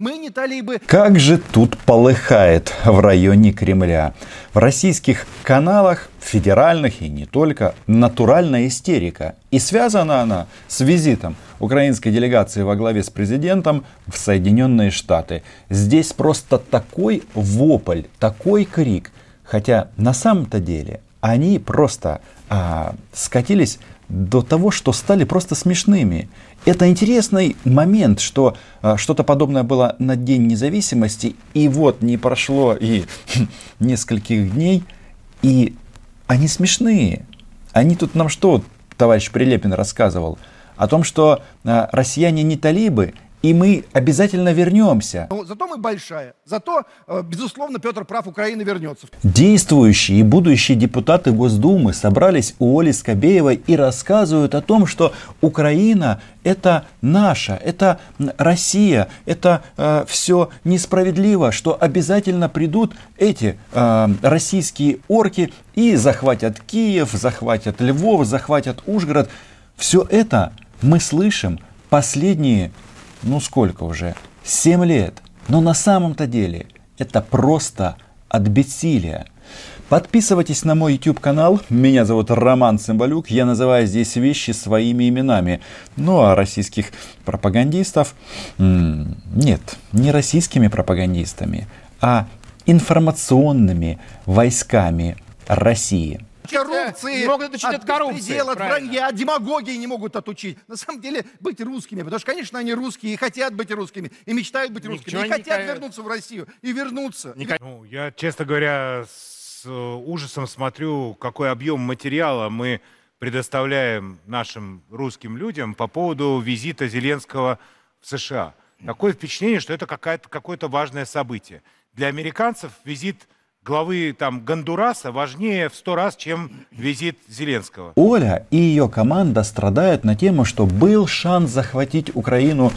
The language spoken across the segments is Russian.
Мы не талибы. Как же тут полыхает в районе Кремля. В российских каналах, федеральных и не только, натуральная истерика. И связана она с визитом украинской делегации во главе с президентом в Соединенные Штаты. Здесь просто такой вопль, такой крик. Хотя на самом-то деле они просто а, скатились до того, что стали просто смешными. Это интересный момент, что а, что-то подобное было на День независимости, и вот не прошло и нескольких дней, и они смешные. Они тут нам что, товарищ Прилепин рассказывал? О том, что а, россияне не талибы, и мы обязательно вернемся. Но зато мы большая. Зато, э, безусловно, Петр прав, Украина вернется. Действующие и будущие депутаты Госдумы собрались у Оли Скобеевой и рассказывают о том, что Украина это наша, это Россия, это э, все несправедливо, что обязательно придут эти э, российские орки и захватят Киев, захватят Львов, захватят Ужгород. Все это мы слышим последние ну сколько уже, 7 лет. Но на самом-то деле это просто от бессилия. Подписывайтесь на мой YouTube канал. Меня зовут Роман Цымбалюк. Я называю здесь вещи своими именами. Ну а российских пропагандистов... Нет, не российскими пропагандистами, а информационными войсками России коррупции, не могут отучить от, от коррупции, от вранья, демагогии не могут отучить. На самом деле быть русскими, потому что, конечно, они русские и хотят быть русскими, и мечтают быть русскими, Ничего и хотят не... вернуться в Россию, и вернуться. Не... Ну, я, честно говоря, с э, ужасом смотрю, какой объем материала мы предоставляем нашим русским людям по поводу визита Зеленского в США. Такое впечатление, что это какое-то важное событие. Для американцев визит главы там Гондураса важнее в сто раз, чем визит Зеленского. Оля и ее команда страдают на тему, что был шанс захватить Украину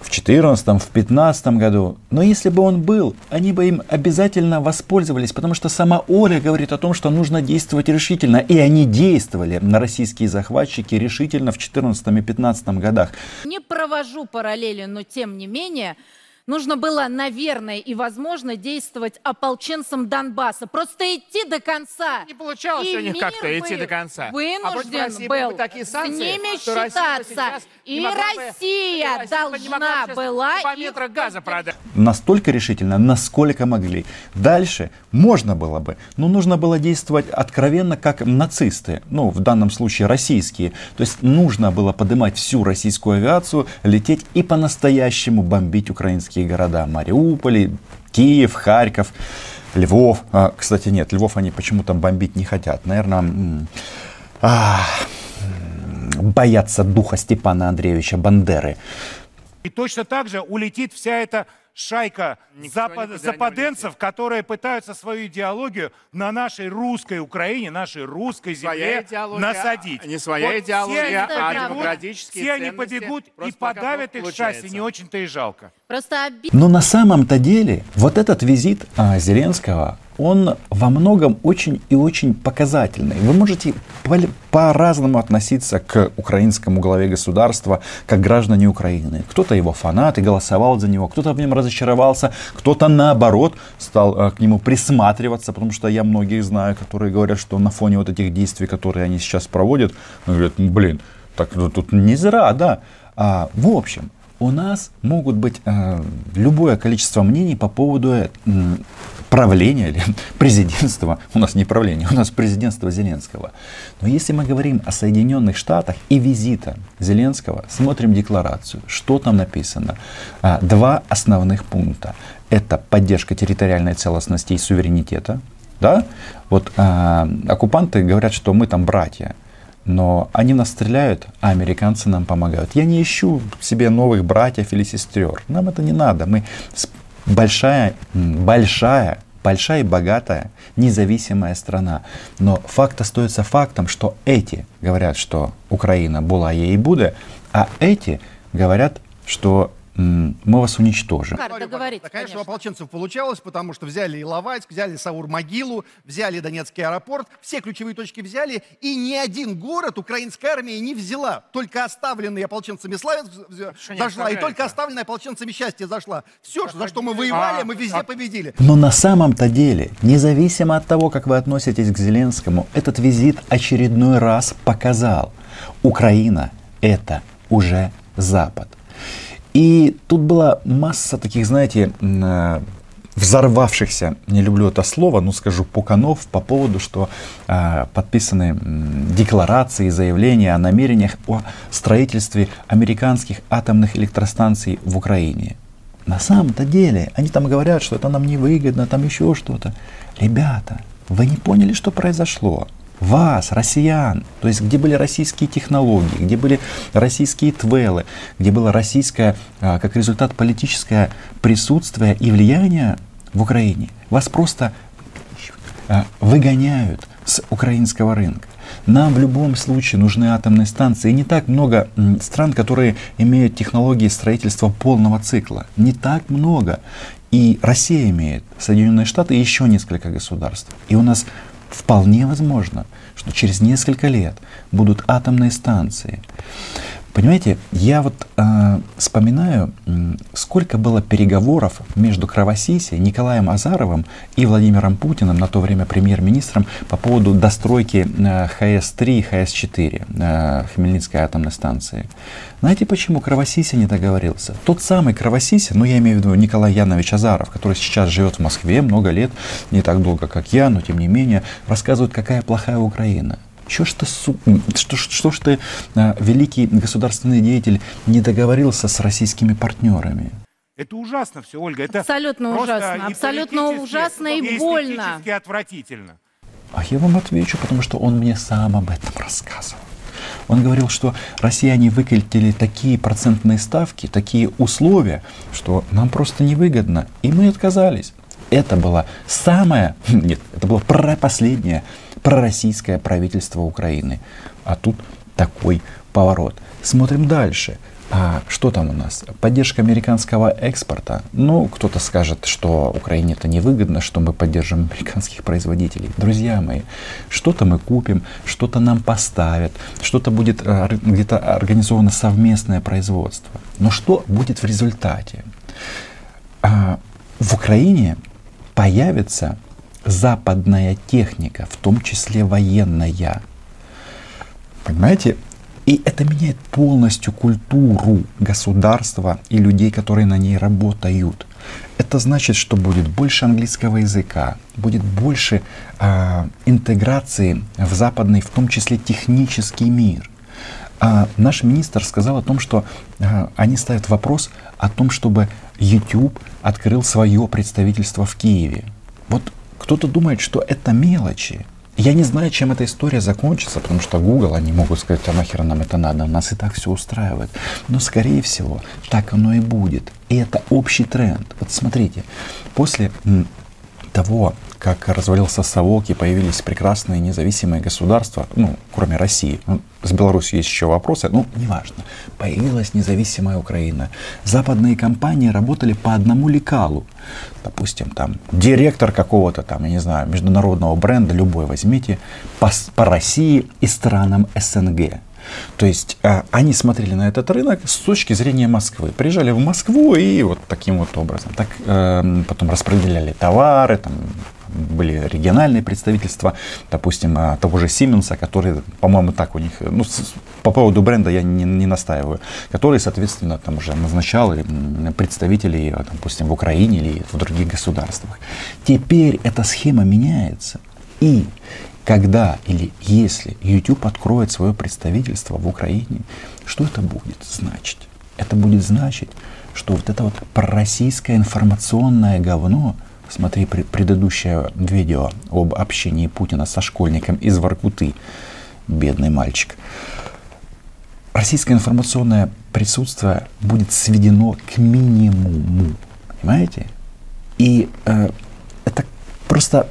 в 2014, в 2015 году. Но если бы он был, они бы им обязательно воспользовались, потому что сама Оля говорит о том, что нужно действовать решительно. И они действовали на российские захватчики решительно в 2014 и 2015 годах. Не провожу параллели, но тем не менее, Нужно было, наверное, и возможно действовать ополченцам Донбасса. Просто идти до конца. Не получалось и у них как-то идти до конца. Вынужден а был такие санкции, с ними считаться. И Россия бы, должна была по метра газа продать. Настолько решительно, насколько могли. Дальше можно было бы, но нужно было действовать откровенно как нацисты. Ну, в данном случае российские. То есть нужно было поднимать всю российскую авиацию, лететь и по-настоящему бомбить украинские российские города. Мариуполь, Киев, Харьков, Львов. А, кстати, нет, Львов они почему-то бомбить не хотят. Наверное, а, боятся духа Степана Андреевича Бандеры. И точно так же улетит вся эта шайка запад, западенцев, которые пытаются свою идеологию на нашей русской Украине, нашей русской земле насадить. Не своя вот идеология, все а демократические Все они побегут и подавят их счастье, не очень-то и жалко. Просто оби... Но на самом-то деле вот этот визит а, Зеленского, он во многом очень и очень показательный. Вы можете по-разному относиться к украинскому главе государства, как граждане Украины. Кто-то его фанат и голосовал за него, кто-то в нем разочаровался, кто-то наоборот стал э, к нему присматриваться, потому что я многих знаю, которые говорят, что на фоне вот этих действий, которые они сейчас проводят, говорят, блин, так ну, тут не зря, да. А, в общем, у нас могут быть э, любое количество мнений по поводу э, правления или президентства. У нас не правление, у нас президентство Зеленского. Но если мы говорим о Соединенных Штатах и визита Зеленского, смотрим декларацию, что там написано. А, два основных пункта. Это поддержка территориальной целостности и суверенитета. Да? Вот а, оккупанты говорят, что мы там братья. Но они нас стреляют, а американцы нам помогают. Я не ищу себе новых братьев или сестер. Нам это не надо. Мы большая, большая, большая и богатая, независимая страна. Но факт остается фактом, что эти говорят, что Украина была ей и будет, а эти говорят, что мы вас уничтожим. Договоритесь, конечно, конечно, у ополченцев получалось, потому что взяли Иловайск, взяли Саур-Могилу, взяли Донецкий аэропорт, все ключевые точки взяли, и ни один город украинская армия не взяла. Только оставленные ополченцами Славянск зашла, и только оставленная ополченцами Счастье зашла. Все, за что мы воевали, а, мы везде победили. Но на самом-то деле, независимо от того, как вы относитесь к Зеленскому, этот визит очередной раз показал, Украина – это уже Запад. И тут была масса таких, знаете, э, взорвавшихся, не люблю это слово, но скажу, пуканов по поводу, что э, подписаны декларации, заявления о намерениях о строительстве американских атомных электростанций в Украине. На самом-то деле, они там говорят, что это нам невыгодно, там еще что-то. Ребята, вы не поняли, что произошло? Вас, россиян, то есть где были российские технологии, где были российские твелы, где было российское, а, как результат, политическое присутствие и влияние в Украине, вас просто а, выгоняют с украинского рынка. Нам в любом случае нужны атомные станции. И не так много стран, которые имеют технологии строительства полного цикла. Не так много. И Россия имеет, Соединенные Штаты и еще несколько государств. И у нас Вполне возможно, что через несколько лет будут атомные станции. Понимаете, я вот э, вспоминаю, сколько было переговоров между Кровосиси, Николаем Азаровым и Владимиром Путиным, на то время премьер-министром, по поводу достройки э, ХС-3 ХС-4, э, Хмельницкой атомной станции. Знаете, почему Кровосися не договорился? Тот самый Кровосися, ну я имею в виду Николай Янович Азаров, который сейчас живет в Москве много лет, не так долго, как я, но тем не менее, рассказывает, какая плохая Украина. Что ж ты, что, что ж ты, а, великий государственный деятель, не договорился с российскими партнерами? Это ужасно все, Ольга. Это абсолютно ужасно. Абсолютно ужасно и, и больно. И отвратительно. А я вам отвечу, потому что он мне сам об этом рассказывал. Он говорил, что россияне выкатили такие процентные ставки, такие условия, что нам просто невыгодно. И мы отказались. Это было самое, нет, это было последнее пророссийское правительство Украины. А тут такой поворот. Смотрим дальше. А что там у нас? Поддержка американского экспорта. Ну, кто-то скажет, что Украине это невыгодно, что мы поддержим американских производителей. Друзья мои, что-то мы купим, что-то нам поставят, что-то будет а, где-то организовано совместное производство. Но что будет в результате? А, в Украине появится западная техника, в том числе военная. Понимаете? И это меняет полностью культуру государства и людей, которые на ней работают. Это значит, что будет больше английского языка, будет больше э, интеграции в западный, в том числе технический мир. А наш министр сказал о том, что э, они ставят вопрос о том, чтобы YouTube открыл свое представительство в Киеве. Вот кто-то думает, что это мелочи. Я не знаю, чем эта история закончится, потому что Google, они могут сказать, а нахер нам это надо, нас и так все устраивает. Но, скорее всего, так оно и будет. И это общий тренд. Вот смотрите, после того, как развалился совок и появились прекрасные независимые государства, ну, кроме России. Ну, с Беларусью есть еще вопросы, ну, неважно. Появилась независимая Украина. Западные компании работали по одному лекалу. Допустим, там, директор какого-то там, я не знаю, международного бренда, любой возьмите, по, по России и странам СНГ. То есть э, они смотрели на этот рынок с точки зрения Москвы. Приезжали в Москву и вот таким вот образом. Так э, потом распределяли товары, там, были региональные представительства, допустим, э, того же Сименса, который, по-моему, так у них, ну, по поводу бренда я не, не настаиваю, который, соответственно, там уже назначал представителей, э, допустим, в Украине или в других государствах. Теперь эта схема меняется. И когда или если YouTube откроет свое представительство в Украине, что это будет значить? Это будет значить, что вот это вот пророссийское информационное говно, смотри предыдущее видео об общении Путина со школьником из Воркуты, бедный мальчик, российское информационное присутствие будет сведено к минимуму, понимаете? И э, это просто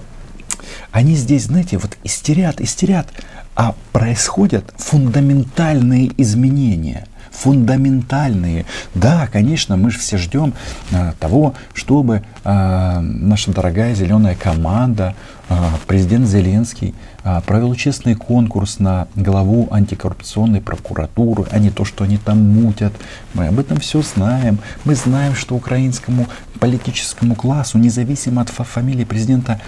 они здесь, знаете, вот истерят, истерят, а происходят фундаментальные изменения. Фундаментальные. Да, конечно, мы же все ждем а, того, чтобы а, наша дорогая зеленая команда, а, президент Зеленский провел честный конкурс на главу антикоррупционной прокуратуры, а не то, что они там мутят. Мы об этом все знаем. Мы знаем, что украинскому политическому классу, независимо от фамилии президента,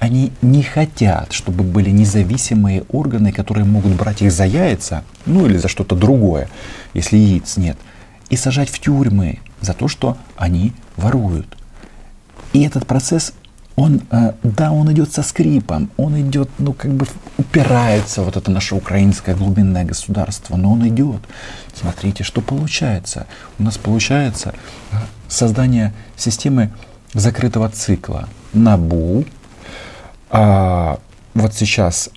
они не хотят, чтобы были независимые органы, которые могут брать их за яйца, ну или за что-то другое, если яиц нет, и сажать в тюрьмы за то, что они воруют. И этот процесс, он, э, да, он идет со скрипом, он идет, ну, как бы упирается вот это наше украинское глубинное государство, но он идет. Смотрите, что получается. У нас получается э, создание системы закрытого цикла. НАБУ, а вот сейчас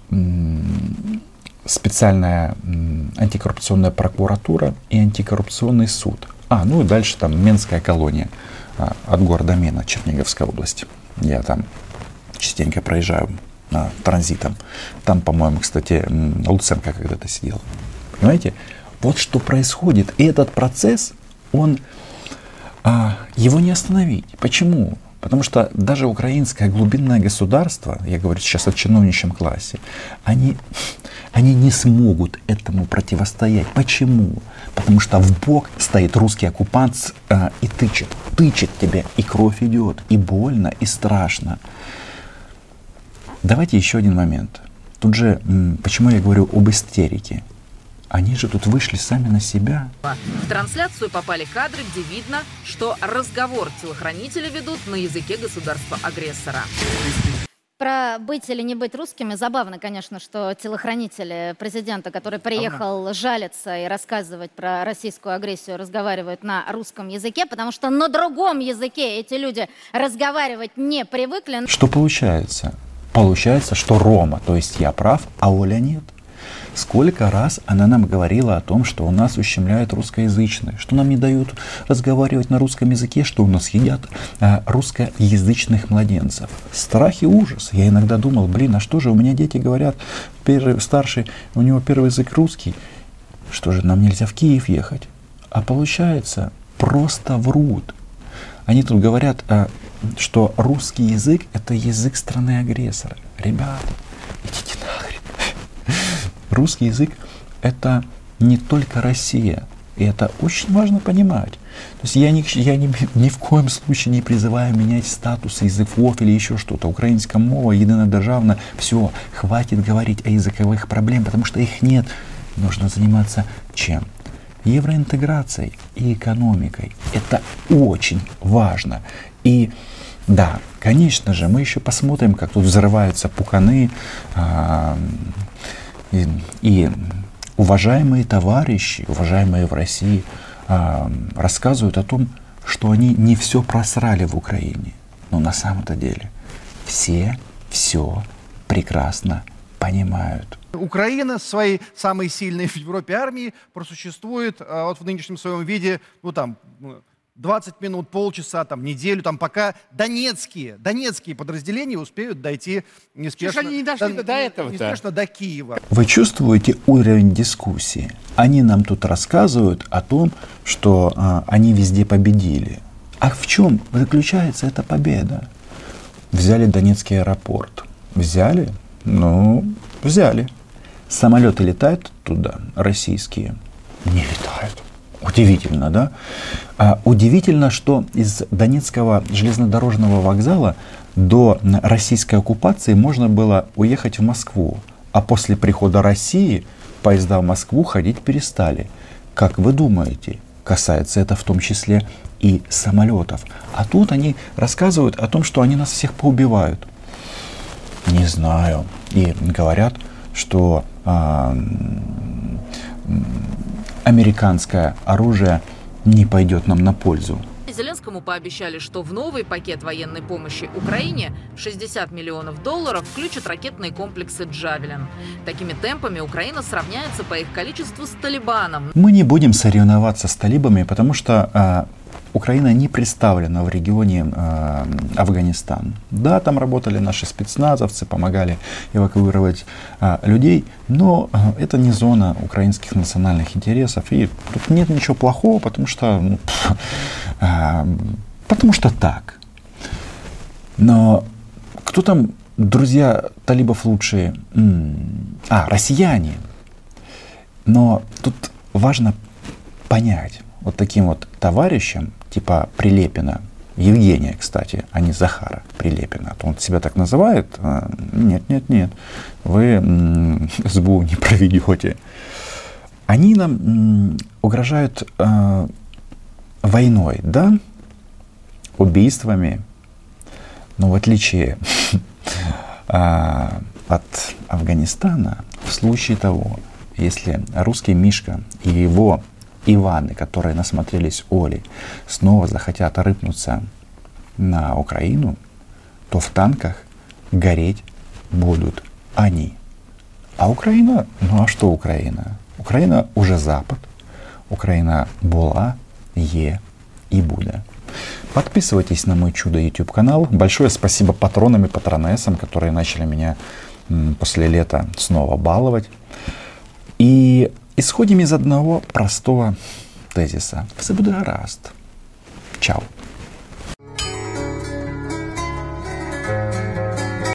специальная антикоррупционная прокуратура и антикоррупционный суд. А, ну и дальше там Менская колония а, от города Мена, Черниговской области. Я там частенько проезжаю а, транзитом. Там, по-моему, кстати, Луценко когда-то сидел. Понимаете? Вот что происходит. И этот процесс, он, а, его не остановить. Почему? Потому что даже украинское глубинное государство, я говорю сейчас о чиновничьем классе, они, они не смогут этому противостоять. Почему? Потому что в бок стоит русский оккупант э, и тычет, тычет тебе, и кровь идет, и больно, и страшно. Давайте еще один момент. Тут же, почему я говорю об истерике? Они же тут вышли сами на себя. В трансляцию попали кадры, где видно, что разговор телохранители ведут на языке государства-агрессора. Про быть или не быть русскими забавно, конечно, что телохранители президента, который приехал ага. жалиться и рассказывать про российскую агрессию, разговаривают на русском языке, потому что на другом языке эти люди разговаривать не привыкли. Что получается? Получается, что Рома, то есть я прав, а Оля нет. Сколько раз она нам говорила о том, что у нас ущемляют русскоязычные, что нам не дают разговаривать на русском языке, что у нас едят а, русскоязычных младенцев. Страх и ужас. Я иногда думал, блин, а что же, у меня дети говорят, первый, старший, у него первый язык русский, что же, нам нельзя в Киев ехать? А получается, просто врут. Они тут говорят, а, что русский язык это язык страны агрессора. Ребята, идите. Русский язык — это не только Россия. И это очень важно понимать. То есть я, ни, я ни, ни в коем случае не призываю менять статус языков или еще что-то. Украинская мова, единодержавна, все, хватит говорить о языковых проблемах, потому что их нет. Нужно заниматься чем? Евроинтеграцией и экономикой. Это очень важно. И да, конечно же, мы еще посмотрим, как тут взрываются пуканы, а, и, и уважаемые товарищи, уважаемые в России, э, рассказывают о том, что они не все просрали в Украине. Но на самом-то деле все все прекрасно понимают. Украина своей самой сильной в Европе армии просуществует а, вот в нынешнем своем виде, ну там, 20 минут, полчаса, там, неделю, там, пока донецкие, донецкие подразделения успеют дойти неспешно, они не дошли до, до этого неспешно до Киева. Вы чувствуете уровень дискуссии? Они нам тут рассказывают о том, что а, они везде победили. А в чем заключается эта победа? Взяли Донецкий аэропорт. Взяли? Ну, взяли. Самолеты летают туда, российские? Не летают. Удивительно, да? А, удивительно, что из Донецкого железнодорожного вокзала до российской оккупации можно было уехать в Москву, а после прихода России поезда в Москву ходить перестали. Как вы думаете, касается это в том числе и самолетов. А тут они рассказывают о том, что они нас всех поубивают. Не знаю. И говорят, что а, американское оружие не пойдет нам на пользу. Зеленскому пообещали, что в новый пакет военной помощи Украине 60 миллионов долларов включат ракетные комплексы «Джавелин». Такими темпами Украина сравняется по их количеству с Талибаном. Мы не будем соревноваться с талибами, потому что а, Украина не представлена в регионе э, Афганистан. Да, там работали наши спецназовцы, помогали эвакуировать э, людей, но э, это не зона украинских национальных интересов. И тут нет ничего плохого, потому что, ну, э, потому что так. Но кто там друзья талибов лучшие? А, россияне. Но тут важно понять вот таким вот товарищам, типа Прилепина, Евгения, кстати, а не Захара Прилепина. Он себя так называет? А, нет, нет, нет. Вы СБУ не проведете. Они нам угрожают э, войной, да? Убийствами. Но в отличие от Афганистана, в случае того, если русский Мишка и его Иваны, которые насмотрелись Оли, снова захотят рыпнуться на Украину, то в танках гореть будут они. А Украина, ну а что Украина? Украина уже Запад. Украина была, е и будет. Подписывайтесь на мой чудо YouTube канал. Большое спасибо патронам и патронессам, которые начали меня после лета снова баловать. И исходим из одного простого тезиса. Все буде гаразд. Чао.